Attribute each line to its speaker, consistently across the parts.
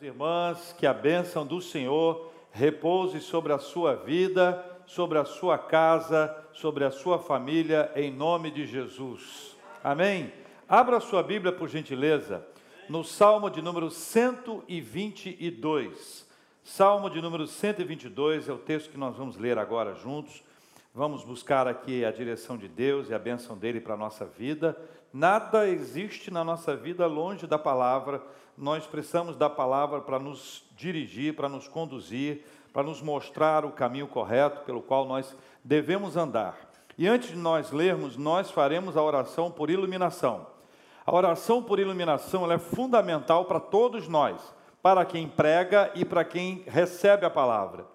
Speaker 1: Irmãs, que a bênção do Senhor repouse sobre a sua vida, sobre a sua casa, sobre a sua família, em nome de Jesus. Amém? Abra sua Bíblia, por gentileza, no Salmo de número 122. Salmo de número 122 é o texto que nós vamos ler agora juntos. Vamos buscar aqui a direção de Deus e a bênção dele para a nossa vida. Nada existe na nossa vida longe da palavra. Nós precisamos da palavra para nos dirigir, para nos conduzir, para nos mostrar o caminho correto pelo qual nós devemos andar. E antes de nós lermos, nós faremos a oração por iluminação. A oração por iluminação é fundamental para todos nós, para quem prega e para quem recebe a palavra.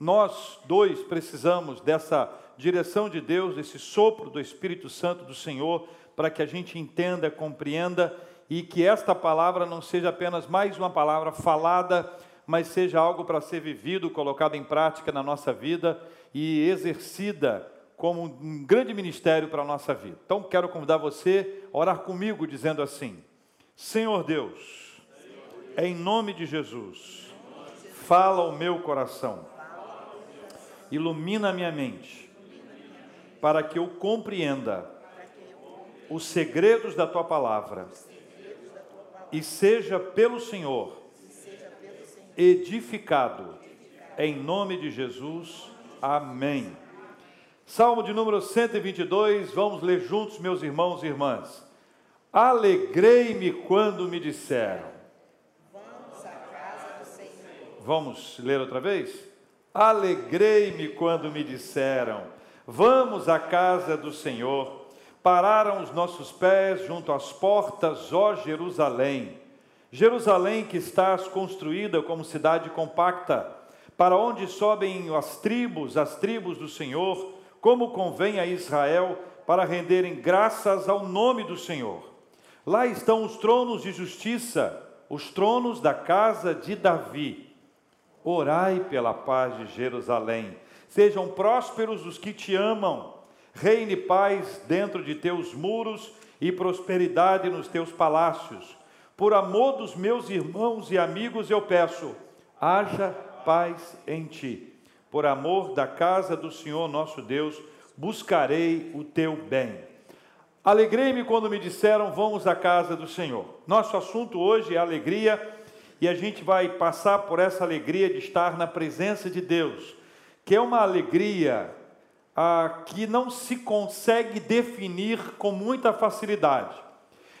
Speaker 1: Nós dois precisamos dessa direção de Deus, desse sopro do Espírito Santo do Senhor, para que a gente entenda, compreenda e que esta palavra não seja apenas mais uma palavra falada, mas seja algo para ser vivido, colocado em prática na nossa vida e exercida como um grande ministério para a nossa vida. Então, quero convidar você a orar comigo, dizendo assim: Senhor Deus, em nome de Jesus, fala o meu coração, ilumina a minha mente, para que eu compreenda os segredos da tua palavra e seja pelo Senhor edificado, em nome de Jesus. Amém. Salmo de número 122, vamos ler juntos, meus irmãos e irmãs. Alegrei-me quando me disseram.
Speaker 2: Vamos à casa do Senhor.
Speaker 1: Vamos ler outra vez? Alegrei-me quando me disseram: Vamos à casa do Senhor. Pararam os nossos pés junto às portas, ó Jerusalém. Jerusalém que estás construída como cidade compacta, para onde sobem as tribos, as tribos do Senhor, como convém a Israel, para renderem graças ao nome do Senhor. Lá estão os tronos de justiça, os tronos da casa de Davi. Orai pela paz de Jerusalém. Sejam prósperos os que te amam reine paz dentro de teus muros e prosperidade nos teus palácios. Por amor dos meus irmãos e amigos, eu peço, haja paz em ti. Por amor da casa do Senhor nosso Deus, buscarei o teu bem. Alegrei-me quando me disseram, vamos à casa do Senhor. Nosso assunto hoje é alegria e a gente vai passar por essa alegria de estar na presença de Deus, que é uma alegria ah, que não se consegue definir com muita facilidade.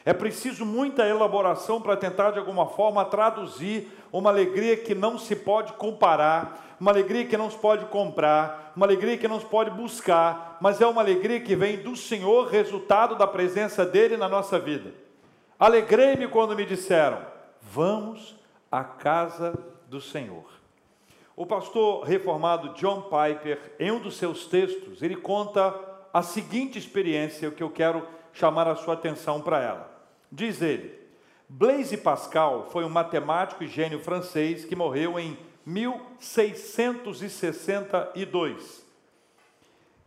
Speaker 1: É preciso muita elaboração para tentar, de alguma forma, traduzir uma alegria que não se pode comparar, uma alegria que não se pode comprar, uma alegria que não se pode buscar, mas é uma alegria que vem do Senhor, resultado da presença dEle na nossa vida. Alegrei-me quando me disseram: Vamos à casa do Senhor. O pastor reformado John Piper, em um dos seus textos, ele conta a seguinte experiência, que eu quero chamar a sua atenção para ela. Diz ele: Blaise Pascal foi um matemático e gênio francês que morreu em 1662.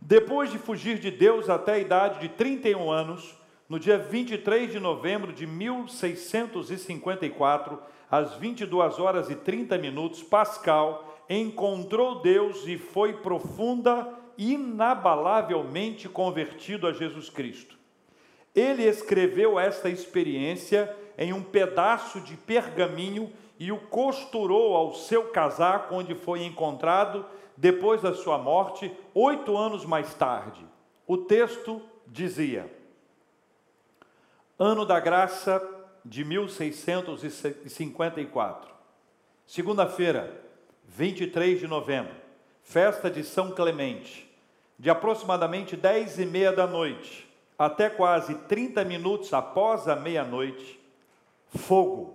Speaker 1: Depois de fugir de Deus até a idade de 31 anos, no dia 23 de novembro de 1654, às 22 horas e 30 minutos, Pascal encontrou Deus e foi profunda, inabalavelmente convertido a Jesus Cristo. Ele escreveu esta experiência em um pedaço de pergaminho e o costurou ao seu casaco, onde foi encontrado depois da sua morte, oito anos mais tarde. O texto dizia: Ano da Graça de 1654, segunda-feira, 23 de novembro, festa de São Clemente, de aproximadamente 10 e meia da noite até quase 30 minutos após a meia-noite, fogo.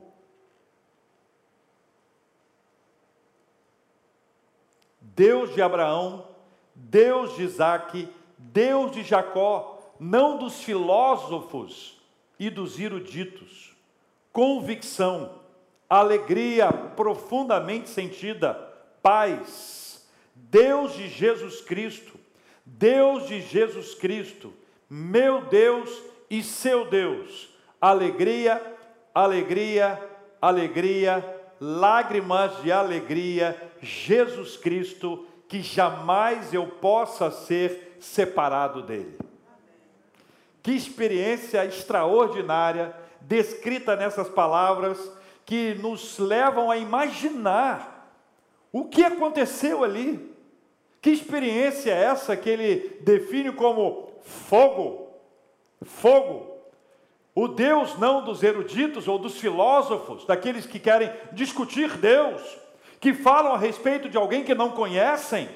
Speaker 1: Deus de Abraão, Deus de Isaac, Deus de Jacó, não dos filósofos e dos eruditos. Convicção, alegria profundamente sentida, paz, Deus de Jesus Cristo, Deus de Jesus Cristo, meu Deus e seu Deus, alegria, alegria, alegria, lágrimas de alegria, Jesus Cristo, que jamais eu possa ser separado dele. Que experiência extraordinária descrita nessas palavras que nos levam a imaginar o que aconteceu ali. Que experiência é essa que ele define como fogo? Fogo. O Deus não dos eruditos ou dos filósofos, daqueles que querem discutir Deus, que falam a respeito de alguém que não conhecem,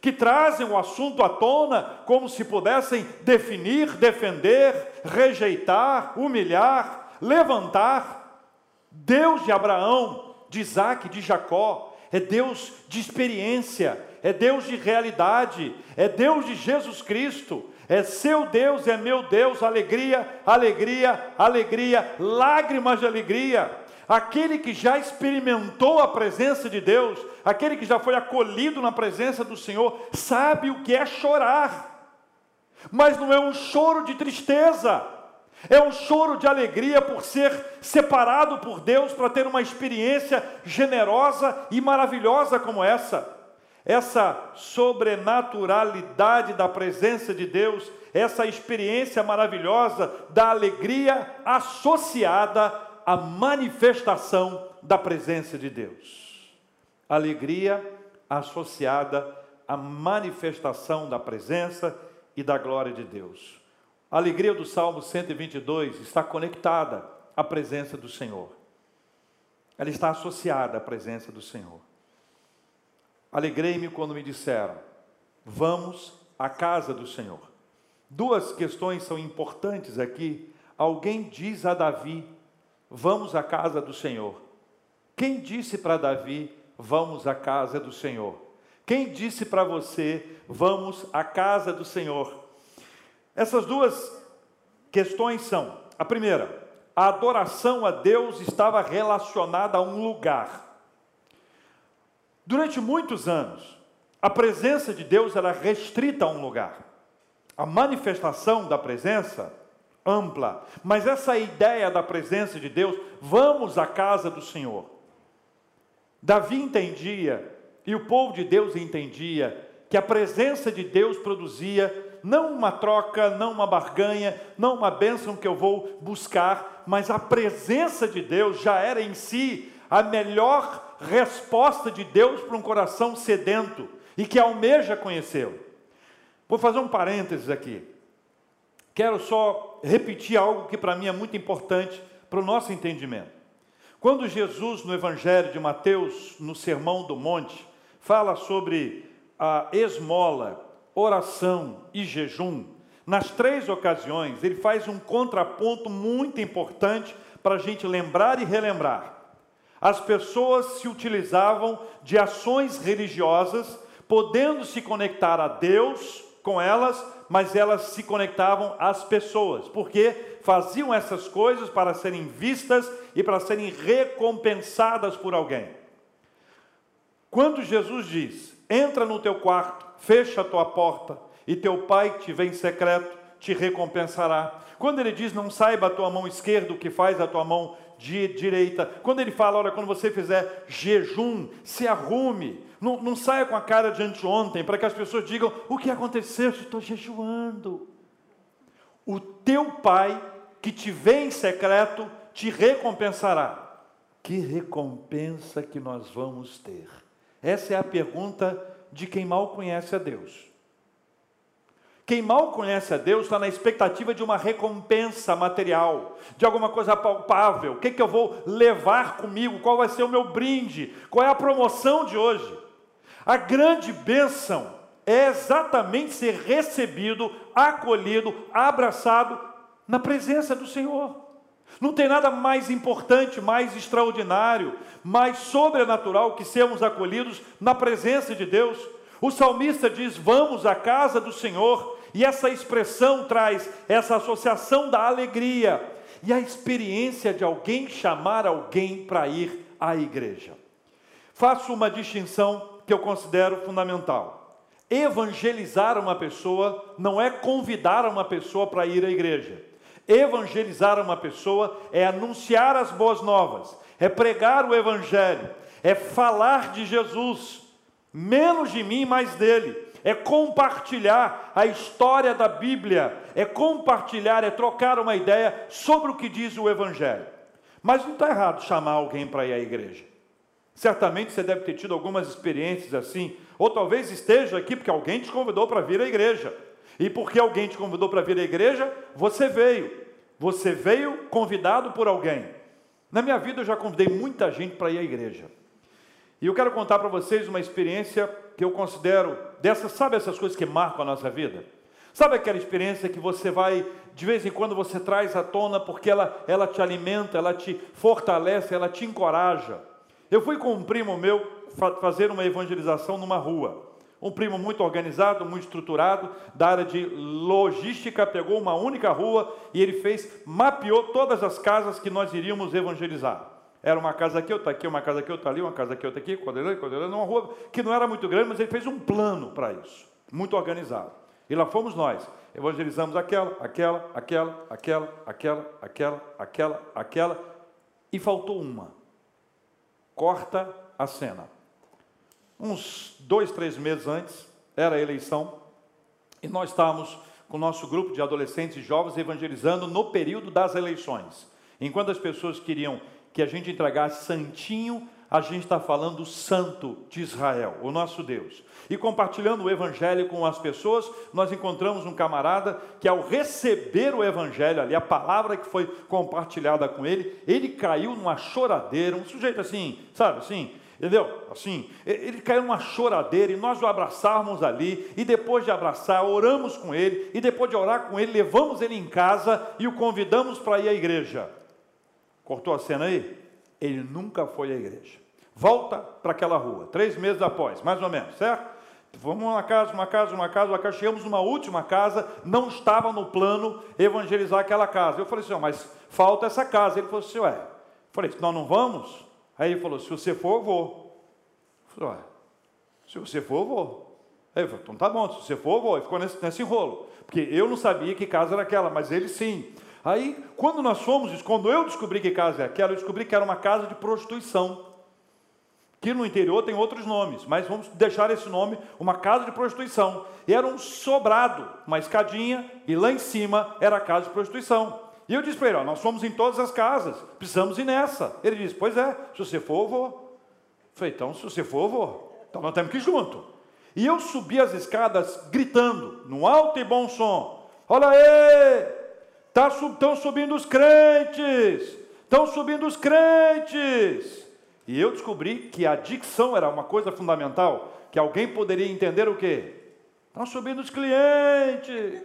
Speaker 1: que trazem o assunto à tona como se pudessem definir, defender, rejeitar, humilhar, levantar. Deus de Abraão, de Isaac, de Jacó, é Deus de experiência, é Deus de realidade, é Deus de Jesus Cristo, é seu Deus, é meu Deus, alegria, alegria, alegria, lágrimas de alegria. Aquele que já experimentou a presença de Deus, aquele que já foi acolhido na presença do Senhor, sabe o que é chorar, mas não é um choro de tristeza, é um choro de alegria por ser separado por Deus para ter uma experiência generosa e maravilhosa como essa. Essa sobrenaturalidade da presença de Deus, essa experiência maravilhosa da alegria associada a manifestação da presença de Deus. Alegria associada à manifestação da presença e da glória de Deus. A alegria do Salmo 122 está conectada à presença do Senhor. Ela está associada à presença do Senhor. Alegrei-me quando me disseram: Vamos à casa do Senhor. Duas questões são importantes aqui. Alguém diz a Davi: Vamos à casa do Senhor. Quem disse para Davi: Vamos à casa do Senhor? Quem disse para você: Vamos à casa do Senhor? Essas duas questões são: a primeira, a adoração a Deus estava relacionada a um lugar. Durante muitos anos, a presença de Deus era restrita a um lugar. A manifestação da presença ampla, mas essa ideia da presença de Deus, vamos à casa do Senhor. Davi entendia, e o povo de Deus entendia, que a presença de Deus produzia não uma troca, não uma barganha, não uma bênção que eu vou buscar, mas a presença de Deus já era em si a melhor resposta de Deus para um coração sedento e que almeja conhecê-lo. Vou fazer um parênteses aqui. Quero só repetir algo que para mim é muito importante para o nosso entendimento. Quando Jesus, no Evangelho de Mateus, no Sermão do Monte, fala sobre a esmola, oração e jejum, nas três ocasiões, ele faz um contraponto muito importante para a gente lembrar e relembrar. As pessoas se utilizavam de ações religiosas, podendo se conectar a Deus com elas, mas elas se conectavam às pessoas, porque faziam essas coisas para serem vistas e para serem recompensadas por alguém. Quando Jesus diz: entra no teu quarto, fecha a tua porta, e teu pai que te vem em secreto te recompensará. Quando ele diz: não saiba a tua mão esquerda o que faz a tua mão direita. Quando ele fala, olha, quando você fizer jejum, se arrume, não, não saia com a cara de anteontem, para que as pessoas digam: o que aconteceu? Estou jejuando. O teu pai, que te vê em secreto, te recompensará. Que recompensa que nós vamos ter? Essa é a pergunta de quem mal conhece a Deus. Quem mal conhece a Deus está na expectativa de uma recompensa material, de alguma coisa palpável. O que, que eu vou levar comigo? Qual vai ser o meu brinde? Qual é a promoção de hoje? A grande bênção é exatamente ser recebido, acolhido, abraçado na presença do Senhor. Não tem nada mais importante, mais extraordinário, mais sobrenatural que sermos acolhidos na presença de Deus. O salmista diz: Vamos à casa do Senhor e essa expressão traz essa associação da alegria e a experiência de alguém chamar alguém para ir à igreja. Faço uma distinção que eu considero fundamental. Evangelizar uma pessoa não é convidar uma pessoa para ir à igreja. Evangelizar uma pessoa é anunciar as boas novas, é pregar o Evangelho, é falar de Jesus, menos de mim, mais dele, é compartilhar a história da Bíblia, é compartilhar, é trocar uma ideia sobre o que diz o Evangelho. Mas não está errado chamar alguém para ir à igreja. Certamente você deve ter tido algumas experiências assim, ou talvez esteja aqui porque alguém te convidou para vir à igreja. E porque alguém te convidou para vir à igreja, você veio. Você veio convidado por alguém. Na minha vida eu já convidei muita gente para ir à igreja. E eu quero contar para vocês uma experiência que eu considero dessas, sabe essas coisas que marcam a nossa vida? Sabe aquela experiência que você vai, de vez em quando você traz à tona porque ela, ela te alimenta, ela te fortalece, ela te encoraja. Eu fui com um primo meu fazer uma evangelização numa rua. Um primo muito organizado, muito estruturado, da área de logística, pegou uma única rua e ele fez, mapeou todas as casas que nós iríamos evangelizar. Era uma casa aqui, outra aqui, uma casa aqui, outra ali, uma casa aqui, outra aqui, coordenando, uma rua que não era muito grande, mas ele fez um plano para isso, muito organizado. E lá fomos nós, evangelizamos aquela, aquela, aquela, aquela, aquela, aquela, aquela, aquela, e faltou uma. Corta a cena. Uns dois, três meses antes, era a eleição, e nós estávamos com o nosso grupo de adolescentes e jovens evangelizando no período das eleições. Enquanto as pessoas queriam que a gente entregasse santinho, a gente está falando do santo de Israel, o nosso Deus. E compartilhando o evangelho com as pessoas, nós encontramos um camarada que, ao receber o evangelho ali, a palavra que foi compartilhada com ele, ele caiu numa choradeira, um sujeito assim, sabe assim, entendeu? Assim, ele caiu numa choradeira e nós o abraçávamos ali, e depois de abraçar, oramos com ele, e depois de orar com ele, levamos ele em casa e o convidamos para ir à igreja. Cortou a cena aí? Ele nunca foi à igreja. Volta para aquela rua, três meses após, mais ou menos, certo? Vamos uma casa, uma casa, uma casa, uma casa. Chegamos numa última casa, não estava no plano evangelizar aquela casa. Eu falei assim, mas falta essa casa. Ele falou assim, ué. Falei, nós não vamos? Aí ele falou, se você for, eu vou. Eu falei, se você for, eu vou. Aí ele falou, então tá bom, se você for, eu vou. Ele ficou nesse, nesse. Porque eu não sabia que casa era aquela, mas ele sim. Aí, quando nós fomos, quando eu descobri que casa é aquela, eu descobri que era uma casa de prostituição. Que no interior tem outros nomes, mas vamos deixar esse nome, uma casa de prostituição. E era um sobrado, uma escadinha, e lá em cima era a casa de prostituição. E eu disse para ele: nós fomos em todas as casas, precisamos ir nessa. Ele disse: Pois é, se você for, eu vou. Eu falei: Então, se você for, eu vou. Então nós temos que ir junto. E eu subi as escadas gritando, no alto e bom som: Olha aí, Estão tá, subindo os crentes, estão subindo os crentes. E eu descobri que a dicção era uma coisa fundamental, que alguém poderia entender o quê? Estão subindo os clientes.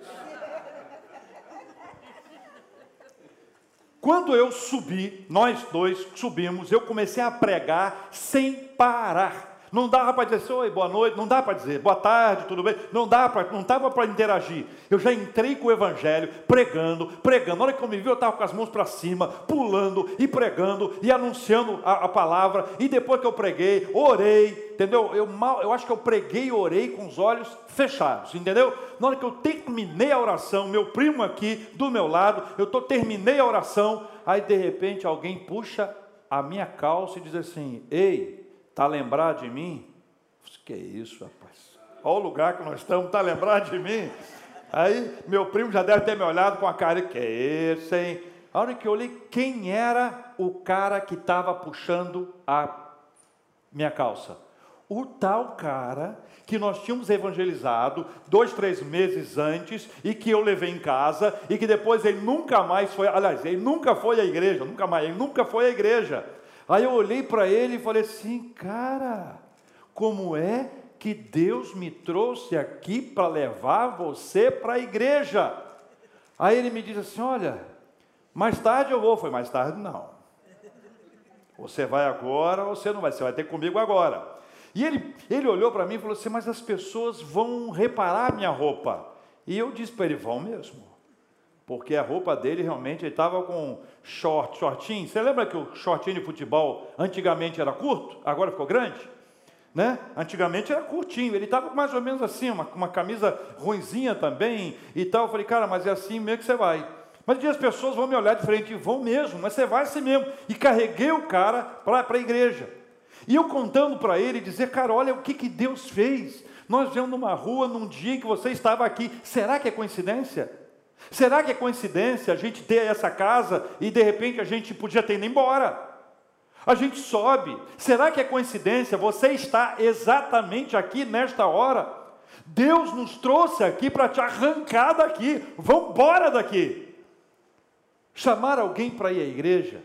Speaker 1: Quando eu subi, nós dois subimos, eu comecei a pregar sem parar. Não dava para dizer oi, boa noite, não dá para dizer boa tarde, tudo bem, não dá para, não dava para interagir. Eu já entrei com o evangelho, pregando, pregando. Na hora que eu me vi, eu estava com as mãos para cima, pulando e pregando e anunciando a, a, palavra. E depois que eu preguei, orei, entendeu? Eu mal, eu acho que eu preguei e orei com os olhos fechados, entendeu? Na hora que eu terminei a oração, meu primo aqui do meu lado, eu tô, terminei a oração, aí de repente alguém puxa a minha calça e diz assim: Ei, Está lembrado de mim? Que é isso, rapaz? Olha o lugar que nós estamos, está lembrado de mim? Aí meu primo já deve ter me olhado com a cara, que esse, hein? A hora que eu olhei, quem era o cara que estava puxando a minha calça? O tal cara que nós tínhamos evangelizado dois, três meses antes e que eu levei em casa e que depois ele nunca mais foi, aliás, ele nunca foi à igreja, nunca mais, ele nunca foi à igreja. Aí eu olhei para ele e falei assim, cara, como é que Deus me trouxe aqui para levar você para a igreja? Aí ele me disse assim: olha, mais tarde eu vou. Foi mais tarde, não. Você vai agora você não vai? Você vai ter comigo agora. E ele, ele olhou para mim e falou assim: Mas as pessoas vão reparar minha roupa. E eu disse para ele: Vão mesmo porque a roupa dele realmente estava com short, shortinho. Você lembra que o shortinho de futebol antigamente era curto, agora ficou grande? Né? Antigamente era curtinho, ele estava mais ou menos assim, uma, uma camisa ruinzinha também e tal. Eu falei, cara, mas é assim mesmo que você vai. Mas as pessoas vão me olhar diferente, vão mesmo, mas você vai assim mesmo. E carreguei o cara para a igreja. E eu contando para ele, dizer, cara, olha o que, que Deus fez. Nós vemos numa rua, num dia que você estava aqui. Será que é coincidência? Será que é coincidência a gente ter essa casa e de repente a gente podia ter ido embora? A gente sobe. Será que é coincidência você está exatamente aqui nesta hora? Deus nos trouxe aqui para te arrancar daqui. Vamos embora daqui. Chamar alguém para ir à igreja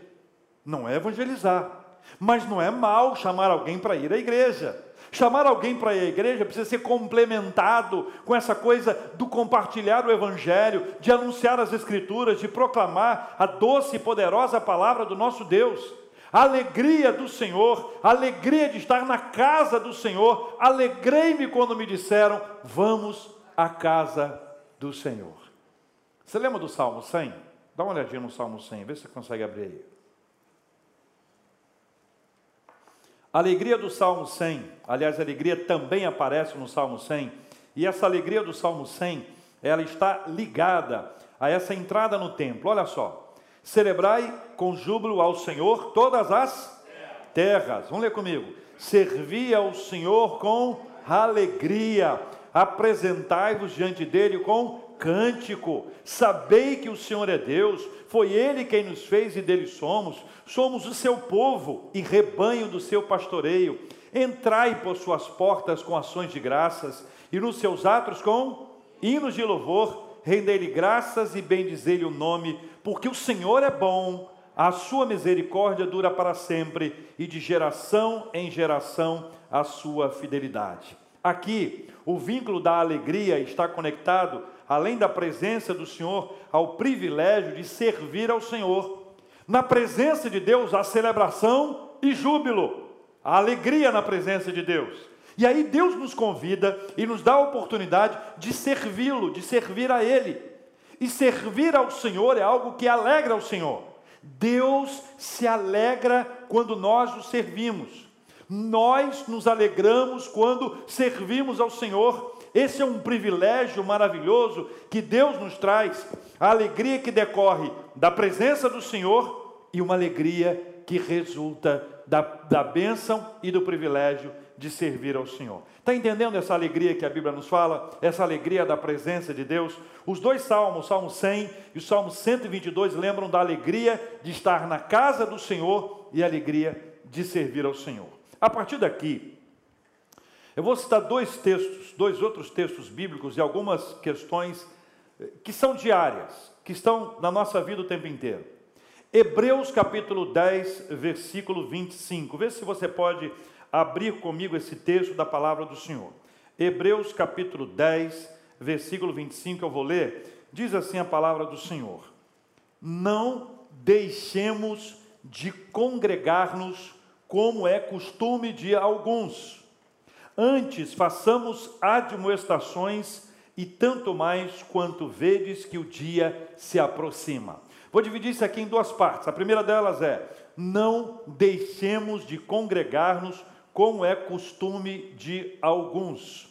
Speaker 1: não é evangelizar, mas não é mal chamar alguém para ir à igreja. Chamar alguém para ir à igreja precisa ser complementado com essa coisa do compartilhar o Evangelho, de anunciar as Escrituras, de proclamar a doce e poderosa palavra do nosso Deus. Alegria do Senhor, alegria de estar na casa do Senhor. Alegrei-me quando me disseram: Vamos à casa do Senhor. Você lembra do Salmo 100? Dá uma olhadinha no Salmo 100, vê se você consegue abrir aí. A alegria do Salmo 100, aliás, a alegria também aparece no Salmo 100, e essa alegria do Salmo 100, ela está ligada a essa entrada no templo. Olha só. Celebrai com júbilo ao Senhor todas as terras. Vamos ler comigo. Servi ao Senhor com alegria. Apresentai-vos diante dele com cântico. Sabei que o Senhor é Deus, foi ele quem nos fez e dele somos. Somos o seu povo e rebanho do seu pastoreio. Entrai por suas portas com ações de graças e nos seus atos com hinos de louvor. Rendei-lhe graças e bendizei-lhe o nome, porque o Senhor é bom, a sua misericórdia dura para sempre e de geração em geração a sua fidelidade. Aqui, o vínculo da alegria está conectado além da presença do Senhor, ao privilégio de servir ao Senhor. Na presença de Deus há celebração e júbilo, a alegria na presença de Deus. E aí Deus nos convida e nos dá a oportunidade de servi-lo, de servir a Ele. E servir ao Senhor é algo que alegra o Senhor. Deus se alegra quando nós o servimos. Nós nos alegramos quando servimos ao Senhor esse é um privilégio maravilhoso que Deus nos traz, a alegria que decorre da presença do Senhor e uma alegria que resulta da, da bênção e do privilégio de servir ao Senhor. Está entendendo essa alegria que a Bíblia nos fala? Essa alegria da presença de Deus? Os dois salmos, o Salmo 100 e o Salmo 122, lembram da alegria de estar na casa do Senhor e a alegria de servir ao Senhor. A partir daqui, eu vou citar dois textos, dois outros textos bíblicos e algumas questões eh, que são diárias, que estão na nossa vida o tempo inteiro. Hebreus capítulo 10, versículo 25. Vê se você pode abrir comigo esse texto da palavra do Senhor. Hebreus capítulo 10, versículo 25, eu vou ler. Diz assim a palavra do Senhor: Não deixemos de congregar-nos, como é costume de alguns Antes, façamos admoestações e tanto mais quanto vedes que o dia se aproxima. Vou dividir isso aqui em duas partes. A primeira delas é: não deixemos de congregar-nos, como é costume de alguns.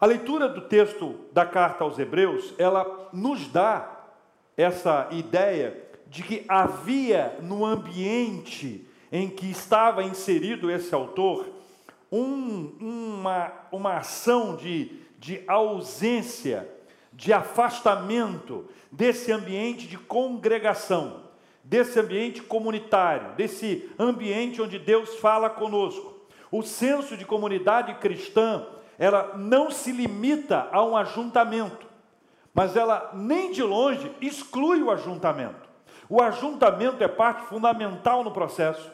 Speaker 1: A leitura do texto da carta aos Hebreus, ela nos dá essa ideia de que havia no ambiente em que estava inserido esse autor um, uma, uma ação de, de ausência, de afastamento desse ambiente de congregação, desse ambiente comunitário, desse ambiente onde Deus fala conosco. O senso de comunidade cristã, ela não se limita a um ajuntamento, mas ela nem de longe exclui o ajuntamento. O ajuntamento é parte fundamental no processo.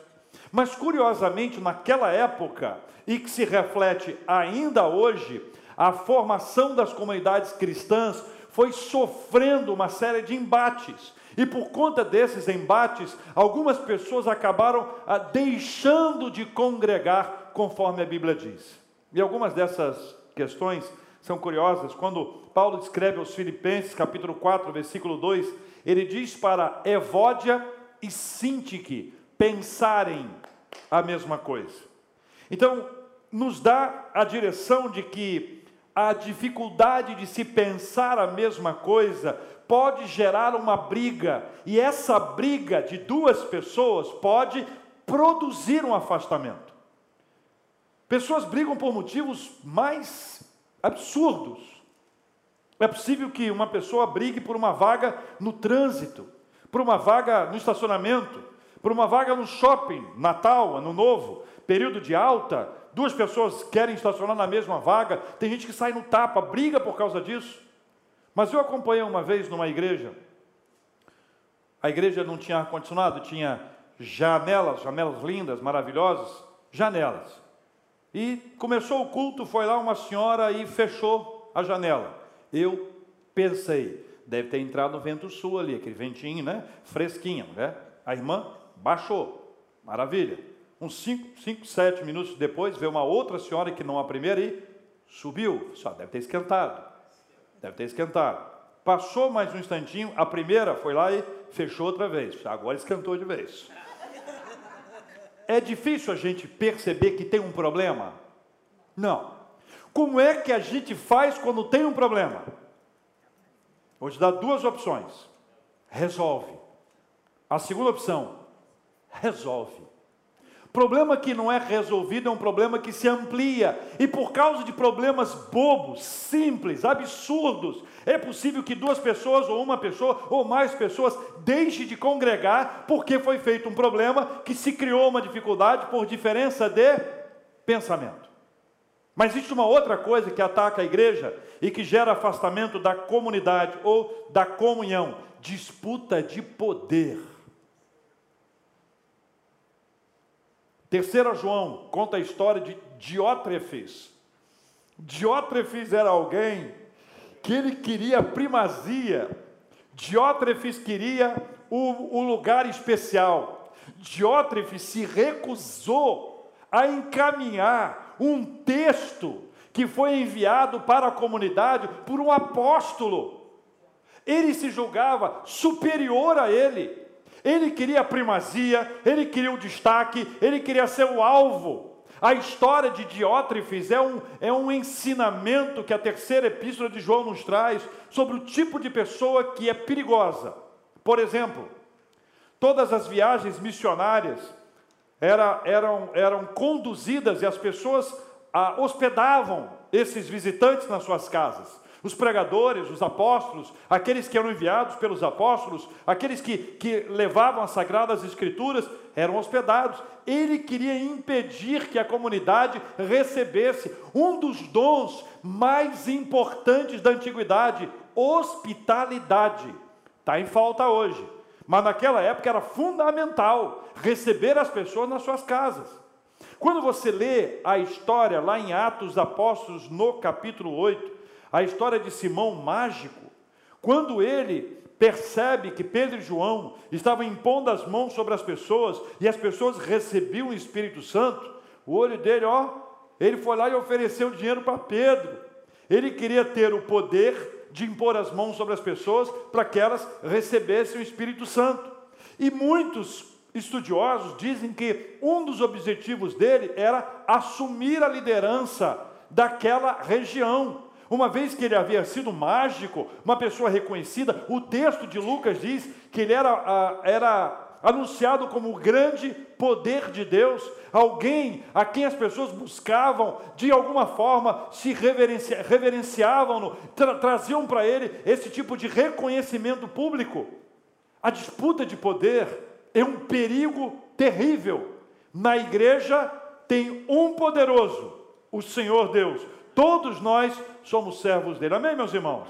Speaker 1: Mas curiosamente, naquela época, e que se reflete ainda hoje, a formação das comunidades cristãs foi sofrendo uma série de embates. E por conta desses embates, algumas pessoas acabaram ah, deixando de congregar, conforme a Bíblia diz. E algumas dessas questões são curiosas. Quando Paulo descreve aos Filipenses, capítulo 4, versículo 2, ele diz para Evódia e Sintique pensarem a mesma coisa. Então, nos dá a direção de que a dificuldade de se pensar a mesma coisa pode gerar uma briga, e essa briga de duas pessoas pode produzir um afastamento. Pessoas brigam por motivos mais absurdos. É possível que uma pessoa brigue por uma vaga no trânsito, por uma vaga no estacionamento, por uma vaga no shopping, Natal, Ano Novo, período de alta, duas pessoas querem estacionar na mesma vaga, tem gente que sai no tapa, briga por causa disso. Mas eu acompanhei uma vez numa igreja, a igreja não tinha ar-condicionado, tinha janelas, janelas lindas, maravilhosas, janelas. E começou o culto, foi lá uma senhora e fechou a janela. Eu pensei, deve ter entrado no vento sul ali, aquele ventinho, né? Fresquinho, né? A irmã baixou, maravilha. Uns 5, 5, 7 minutos depois, veio uma outra senhora que não a primeira e subiu. Só deve ter esquentado. Deve ter esquentado. Passou mais um instantinho, a primeira foi lá e fechou outra vez. Agora esquentou de vez. É difícil a gente perceber que tem um problema? Não. Como é que a gente faz quando tem um problema? Vou te dar duas opções. Resolve. A segunda opção, resolve. Problema que não é resolvido é um problema que se amplia, e por causa de problemas bobos, simples, absurdos, é possível que duas pessoas, ou uma pessoa, ou mais pessoas, deixem de congregar porque foi feito um problema que se criou uma dificuldade por diferença de pensamento. Mas existe uma outra coisa que ataca a igreja e que gera afastamento da comunidade ou da comunhão: disputa de poder. Terceira João conta a história de Diótrefes. Diótrefes era alguém que ele queria primazia. Diótrefes queria o, o lugar especial. Diótrefes se recusou a encaminhar um texto que foi enviado para a comunidade por um apóstolo. Ele se julgava superior a ele. Ele queria a primazia, ele queria o destaque, ele queria ser o alvo. A história de Diótrefes é um, é um ensinamento que a terceira epístola de João nos traz sobre o tipo de pessoa que é perigosa. Por exemplo, todas as viagens missionárias era, eram, eram conduzidas e as pessoas ah, hospedavam esses visitantes nas suas casas os pregadores, os apóstolos, aqueles que eram enviados pelos apóstolos, aqueles que, que levavam as sagradas escrituras, eram hospedados. Ele queria impedir que a comunidade recebesse um dos dons mais importantes da antiguidade, hospitalidade. Está em falta hoje, mas naquela época era fundamental receber as pessoas nas suas casas. Quando você lê a história lá em Atos Apóstolos, no capítulo 8, a história de Simão mágico, quando ele percebe que Pedro e João estavam impondo as mãos sobre as pessoas e as pessoas recebiam o Espírito Santo, o olho dele, ó, ele foi lá e ofereceu dinheiro para Pedro. Ele queria ter o poder de impor as mãos sobre as pessoas para que elas recebessem o Espírito Santo. E muitos estudiosos dizem que um dos objetivos dele era assumir a liderança daquela região. Uma vez que ele havia sido mágico, uma pessoa reconhecida, o texto de Lucas diz que ele era, era anunciado como o grande poder de Deus, alguém a quem as pessoas buscavam, de alguma forma se reverencia, reverenciavam, tra traziam para ele esse tipo de reconhecimento público. A disputa de poder é um perigo terrível. Na igreja tem um poderoso, o Senhor Deus. Todos nós somos servos dele. Amém, meus irmãos?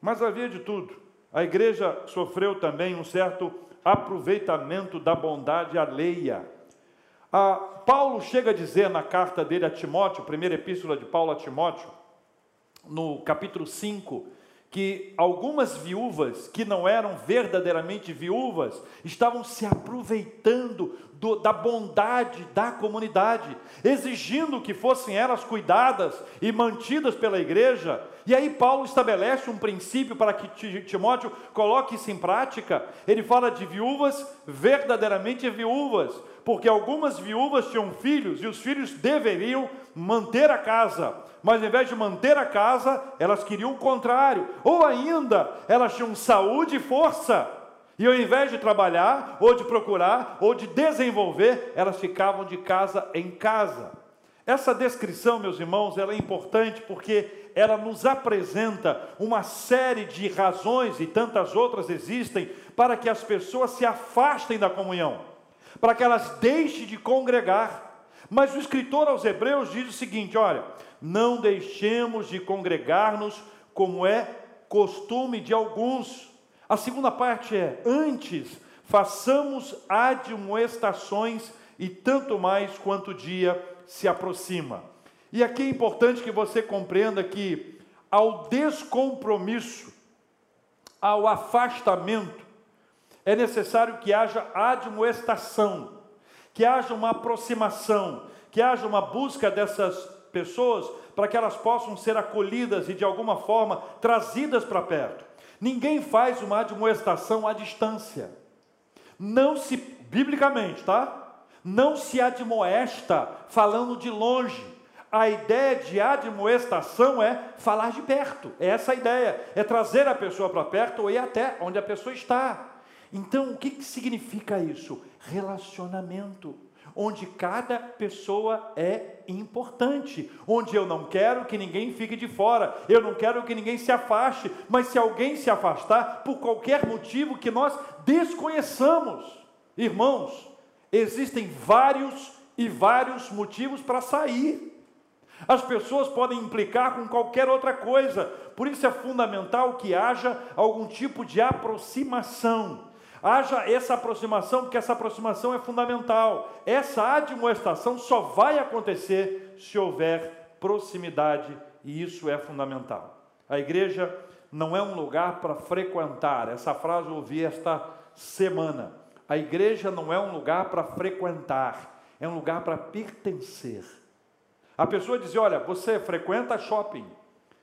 Speaker 1: Mas havia de tudo. A igreja sofreu também um certo aproveitamento da bondade alheia. Ah, Paulo chega a dizer na carta dele a Timóteo, primeira epístola de Paulo a Timóteo, no capítulo 5, que algumas viúvas que não eram verdadeiramente viúvas estavam se aproveitando do, da bondade da comunidade, exigindo que fossem elas cuidadas e mantidas pela igreja, E aí Paulo estabelece um princípio para que Timóteo coloque isso em prática. Ele fala de viúvas verdadeiramente viúvas, porque algumas viúvas tinham filhos e os filhos deveriam manter a casa, mas ao invés de manter a casa, elas queriam o contrário, ou ainda elas tinham saúde e força, e ao invés de trabalhar, ou de procurar, ou de desenvolver, elas ficavam de casa em casa. Essa descrição, meus irmãos, ela é importante porque ela nos apresenta uma série de razões, e tantas outras existem, para que as pessoas se afastem da comunhão, para que elas deixem de congregar. Mas o escritor aos Hebreus diz o seguinte: olha, não deixemos de congregar-nos como é costume de alguns. A segunda parte é: antes façamos admoestações e tanto mais quanto o dia se aproxima. E aqui é importante que você compreenda que ao descompromisso, ao afastamento, é necessário que haja admoestação, que haja uma aproximação, que haja uma busca dessas pessoas para que elas possam ser acolhidas e de alguma forma trazidas para perto. Ninguém faz uma admoestação à distância. Não se, biblicamente, tá? Não se admoesta falando de longe. A ideia de admoestação é falar de perto. É essa a ideia. É trazer a pessoa para perto ou ir até onde a pessoa está. Então, o que, que significa isso? Relacionamento onde cada pessoa é importante, onde eu não quero que ninguém fique de fora, eu não quero que ninguém se afaste, mas se alguém se afastar por qualquer motivo que nós desconheçamos, irmãos, existem vários e vários motivos para sair. As pessoas podem implicar com qualquer outra coisa, por isso é fundamental que haja algum tipo de aproximação. Haja essa aproximação, porque essa aproximação é fundamental. Essa admoestação só vai acontecer se houver proximidade, e isso é fundamental. A igreja não é um lugar para frequentar. Essa frase eu ouvi esta semana. A igreja não é um lugar para frequentar, é um lugar para pertencer. A pessoa diz: olha, você frequenta shopping,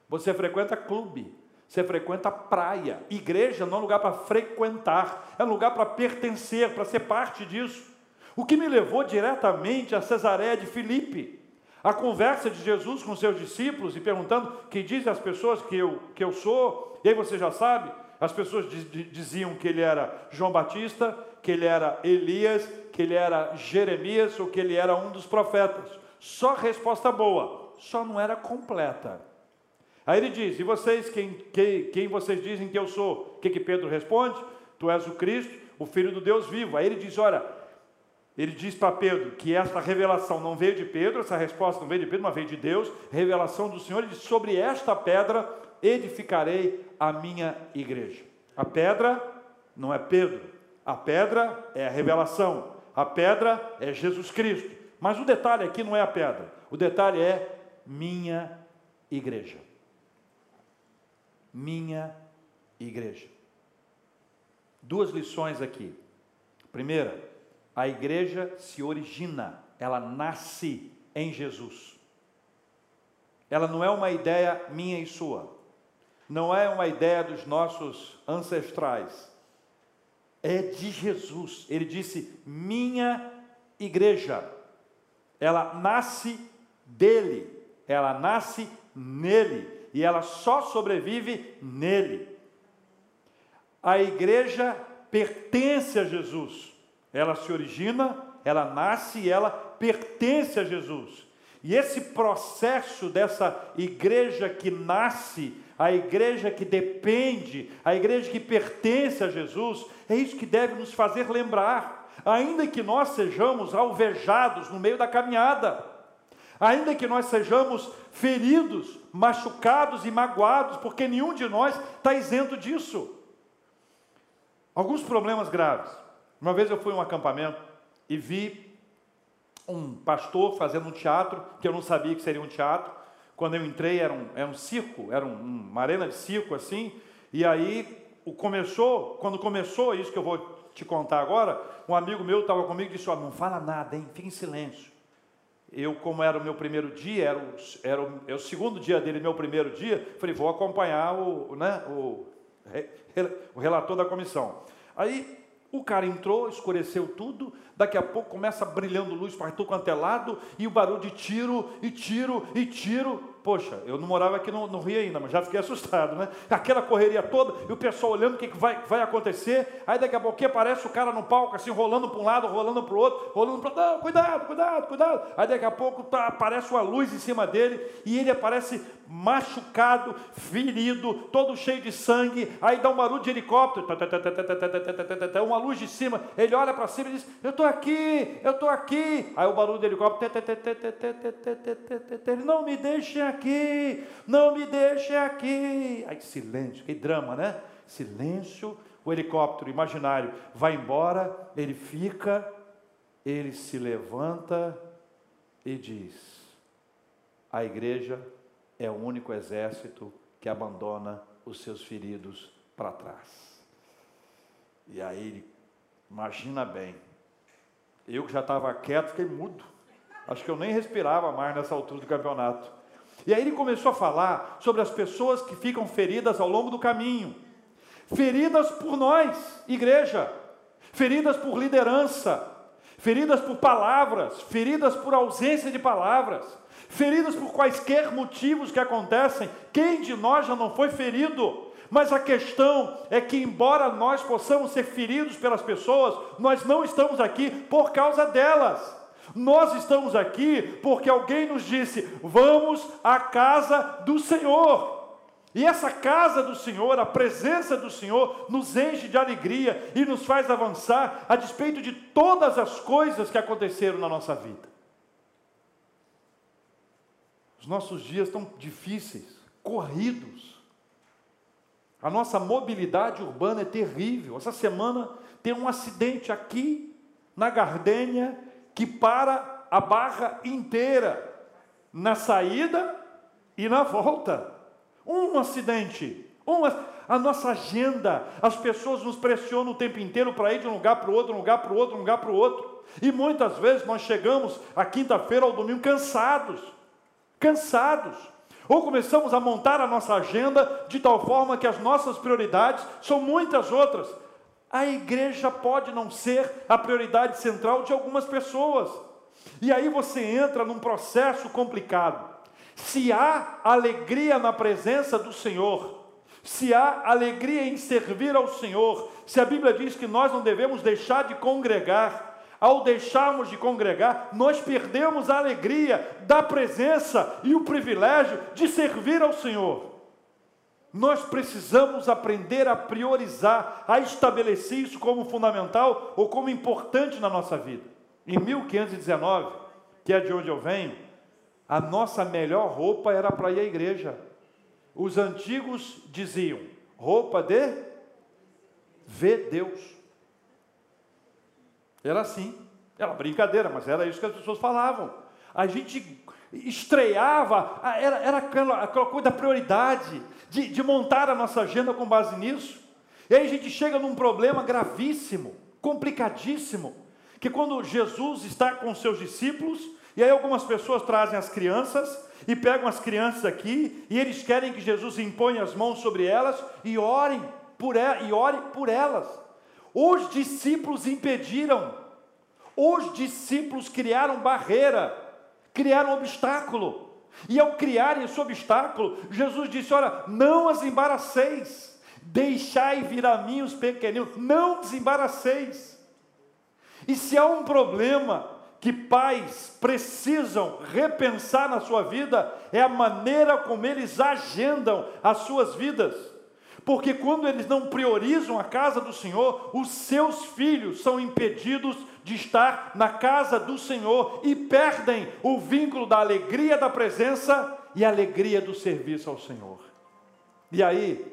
Speaker 1: você frequenta clube, você frequenta praia. Igreja não é lugar para frequentar, é um lugar para pertencer, para ser parte disso. O que me levou diretamente a Cesareia de Filipe. A conversa de Jesus com seus discípulos e perguntando que dizem as pessoas que eu, que eu sou, e aí você já sabe, as pessoas diziam que ele era João Batista, que ele era Elias, que ele era Jeremias ou que ele era um dos profetas. Só resposta boa, só não era completa. Aí ele diz: E vocês, quem, quem, quem vocês dizem que eu sou? O que, que Pedro responde? Tu és o Cristo, o Filho do Deus vivo. Aí ele diz: Olha, ele diz para Pedro que essa revelação não veio de Pedro, essa resposta não veio de Pedro, mas veio de Deus, revelação do Senhor. Ele diz: Sobre esta pedra edificarei a minha igreja. A pedra não é Pedro, a pedra é a revelação, a pedra é Jesus Cristo. Mas o detalhe aqui não é a pedra, o detalhe é minha igreja minha igreja. Duas lições aqui. Primeira, a igreja se origina, ela nasce em Jesus. Ela não é uma ideia minha e sua, não é uma ideia dos nossos ancestrais, é de Jesus. Ele disse: Minha igreja. Ela nasce dele, ela nasce nele e ela só sobrevive nele. A igreja pertence a Jesus. Ela se origina, ela nasce e ela pertence a Jesus. E esse processo dessa igreja que nasce, a igreja que depende, a igreja que pertence a Jesus, é isso que deve nos fazer lembrar, ainda que nós sejamos alvejados no meio da caminhada, ainda que nós sejamos feridos, machucados e magoados, porque nenhum de nós está isento disso. Alguns problemas graves. Uma vez eu fui a um acampamento e vi um pastor fazendo um teatro, que eu não sabia que seria um teatro. Quando eu entrei, era um, era um circo, era um, uma arena de circo assim. E aí, o começou, quando começou isso que eu vou te contar agora, um amigo meu estava comigo e disse: oh, Não fala nada, hein? fica em silêncio. Eu, como era o meu primeiro dia, era o, era o, é o segundo dia dele, meu primeiro dia, falei, vou acompanhar o, né, o, o relator da comissão. Aí o cara entrou, escureceu tudo, daqui a pouco começa brilhando luz para tudo quanto é lado, e o barulho de tiro, e tiro, e tiro. Poxa, eu não morava aqui no, no, Rio ainda, mas já fiquei assustado, né? Aquela correria toda, e o pessoal olhando o que, que vai, vai acontecer. Aí daqui a pouco aparece o cara no palco, assim, rolando para um lado, rolando para o outro, rolando para outro. Cuidado, cuidado, cuidado. Aí daqui a pouco tá, aparece uma luz em cima dele, e ele aparece machucado, ferido, todo cheio de sangue. Aí dá um barulho de helicóptero, uma luz de cima. Ele olha para cima e diz: Eu estou aqui, eu estou aqui. Aí o barulho do helicóptero, ele não me deixe aqui, não me deixe aqui. Aí silêncio, que drama, né? Silêncio, o helicóptero imaginário vai embora, ele fica, ele se levanta e diz: A igreja é o único exército que abandona os seus feridos para trás. E aí, imagina bem, eu que já estava quieto, fiquei mudo. Acho que eu nem respirava mais nessa altura do campeonato. E aí ele começou a falar sobre as pessoas que ficam feridas ao longo do caminho. Feridas por nós, igreja. Feridas por liderança. Feridas por palavras. Feridas por ausência de palavras. Feridas por quaisquer motivos que acontecem. Quem de nós já não foi ferido? Mas a questão é que, embora nós possamos ser feridos pelas pessoas, nós não estamos aqui por causa delas. Nós estamos aqui porque alguém nos disse: vamos à casa do Senhor. E essa casa do Senhor, a presença do Senhor, nos enche de alegria e nos faz avançar a despeito de todas as coisas que aconteceram na nossa vida. Os nossos dias estão difíceis, corridos. A nossa mobilidade urbana é terrível. Essa semana tem um acidente aqui na Gardênia que para a barra inteira, na saída e na volta. Um acidente, uma, a nossa agenda, as pessoas nos pressionam o tempo inteiro para ir de um lugar para o outro, um lugar para o outro, um lugar para o outro. E muitas vezes nós chegamos a quinta-feira ou domingo cansados, cansados. Ou começamos a montar a nossa agenda de tal forma que as nossas prioridades são muitas outras a igreja pode não ser a prioridade central de algumas pessoas. E aí você entra num processo complicado. Se há alegria na presença do Senhor, se há alegria em servir ao Senhor, se a Bíblia diz que nós não devemos deixar de congregar, ao deixarmos de congregar, nós perdemos a alegria da presença e o privilégio de servir ao Senhor. Nós precisamos aprender a priorizar, a estabelecer isso como fundamental ou como importante na nossa vida. Em 1519, que é de onde eu venho, a nossa melhor roupa era para ir à igreja. Os antigos diziam: roupa de ver Deus. Era assim. Era brincadeira, mas era isso que as pessoas falavam. A gente estreava, era, era aquela, aquela coisa da prioridade, de, de montar a nossa agenda com base nisso. E aí a gente chega num problema gravíssimo, complicadíssimo, que quando Jesus está com seus discípulos, e aí algumas pessoas trazem as crianças e pegam as crianças aqui, e eles querem que Jesus imponha as mãos sobre elas e orem por, e ore por elas. Os discípulos impediram, os discípulos criaram barreira, criaram obstáculo. E ao criarem esse obstáculo, Jesus disse: Olha, não as embaraceis, deixai vir a mim os pequeninos, não desembaraceis. E se há um problema que pais precisam repensar na sua vida, é a maneira como eles agendam as suas vidas. Porque quando eles não priorizam a casa do Senhor, os seus filhos são impedidos de estar na casa do Senhor e perdem o vínculo da alegria da presença e a alegria do serviço ao Senhor. E aí,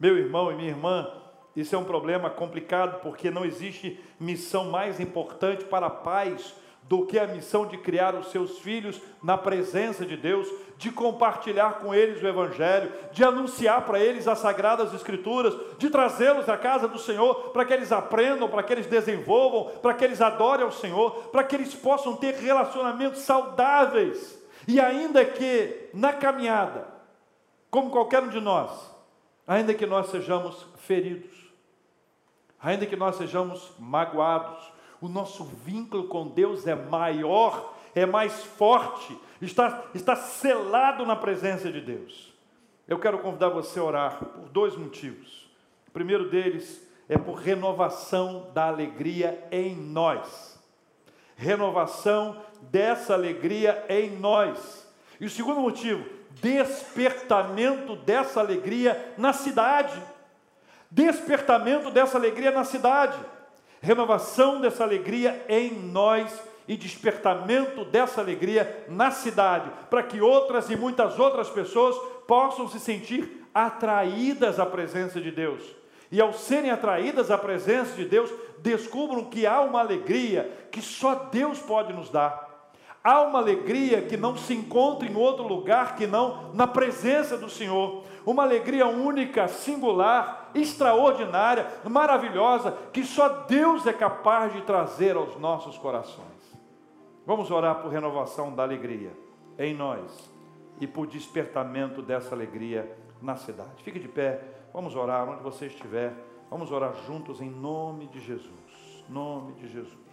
Speaker 1: meu irmão e minha irmã, isso é um problema complicado porque não existe missão mais importante para pais do que a missão de criar os seus filhos na presença de Deus, de compartilhar com eles o Evangelho, de anunciar para eles as Sagradas Escrituras, de trazê-los à casa do Senhor, para que eles aprendam, para que eles desenvolvam, para que eles adorem ao Senhor, para que eles possam ter relacionamentos saudáveis. E ainda que na caminhada, como qualquer um de nós, ainda que nós sejamos feridos, ainda que nós sejamos magoados, o nosso vínculo com Deus é maior, é mais forte, está, está selado na presença de Deus. Eu quero convidar você a orar por dois motivos. O primeiro deles é por renovação da alegria em nós. Renovação dessa alegria em nós. E o segundo motivo, despertamento dessa alegria na cidade. Despertamento dessa alegria na cidade renovação dessa alegria em nós e despertamento dessa alegria na cidade, para que outras e muitas outras pessoas possam se sentir atraídas à presença de Deus. E ao serem atraídas à presença de Deus, descubram que há uma alegria que só Deus pode nos dar. Há uma alegria que não se encontra em outro lugar que não na presença do Senhor. Uma alegria única, singular, extraordinária, maravilhosa, que só Deus é capaz de trazer aos nossos corações. Vamos orar por renovação da alegria em nós e por despertamento dessa alegria na cidade. Fique de pé, vamos orar onde você estiver. Vamos orar juntos em nome de Jesus. Nome de Jesus.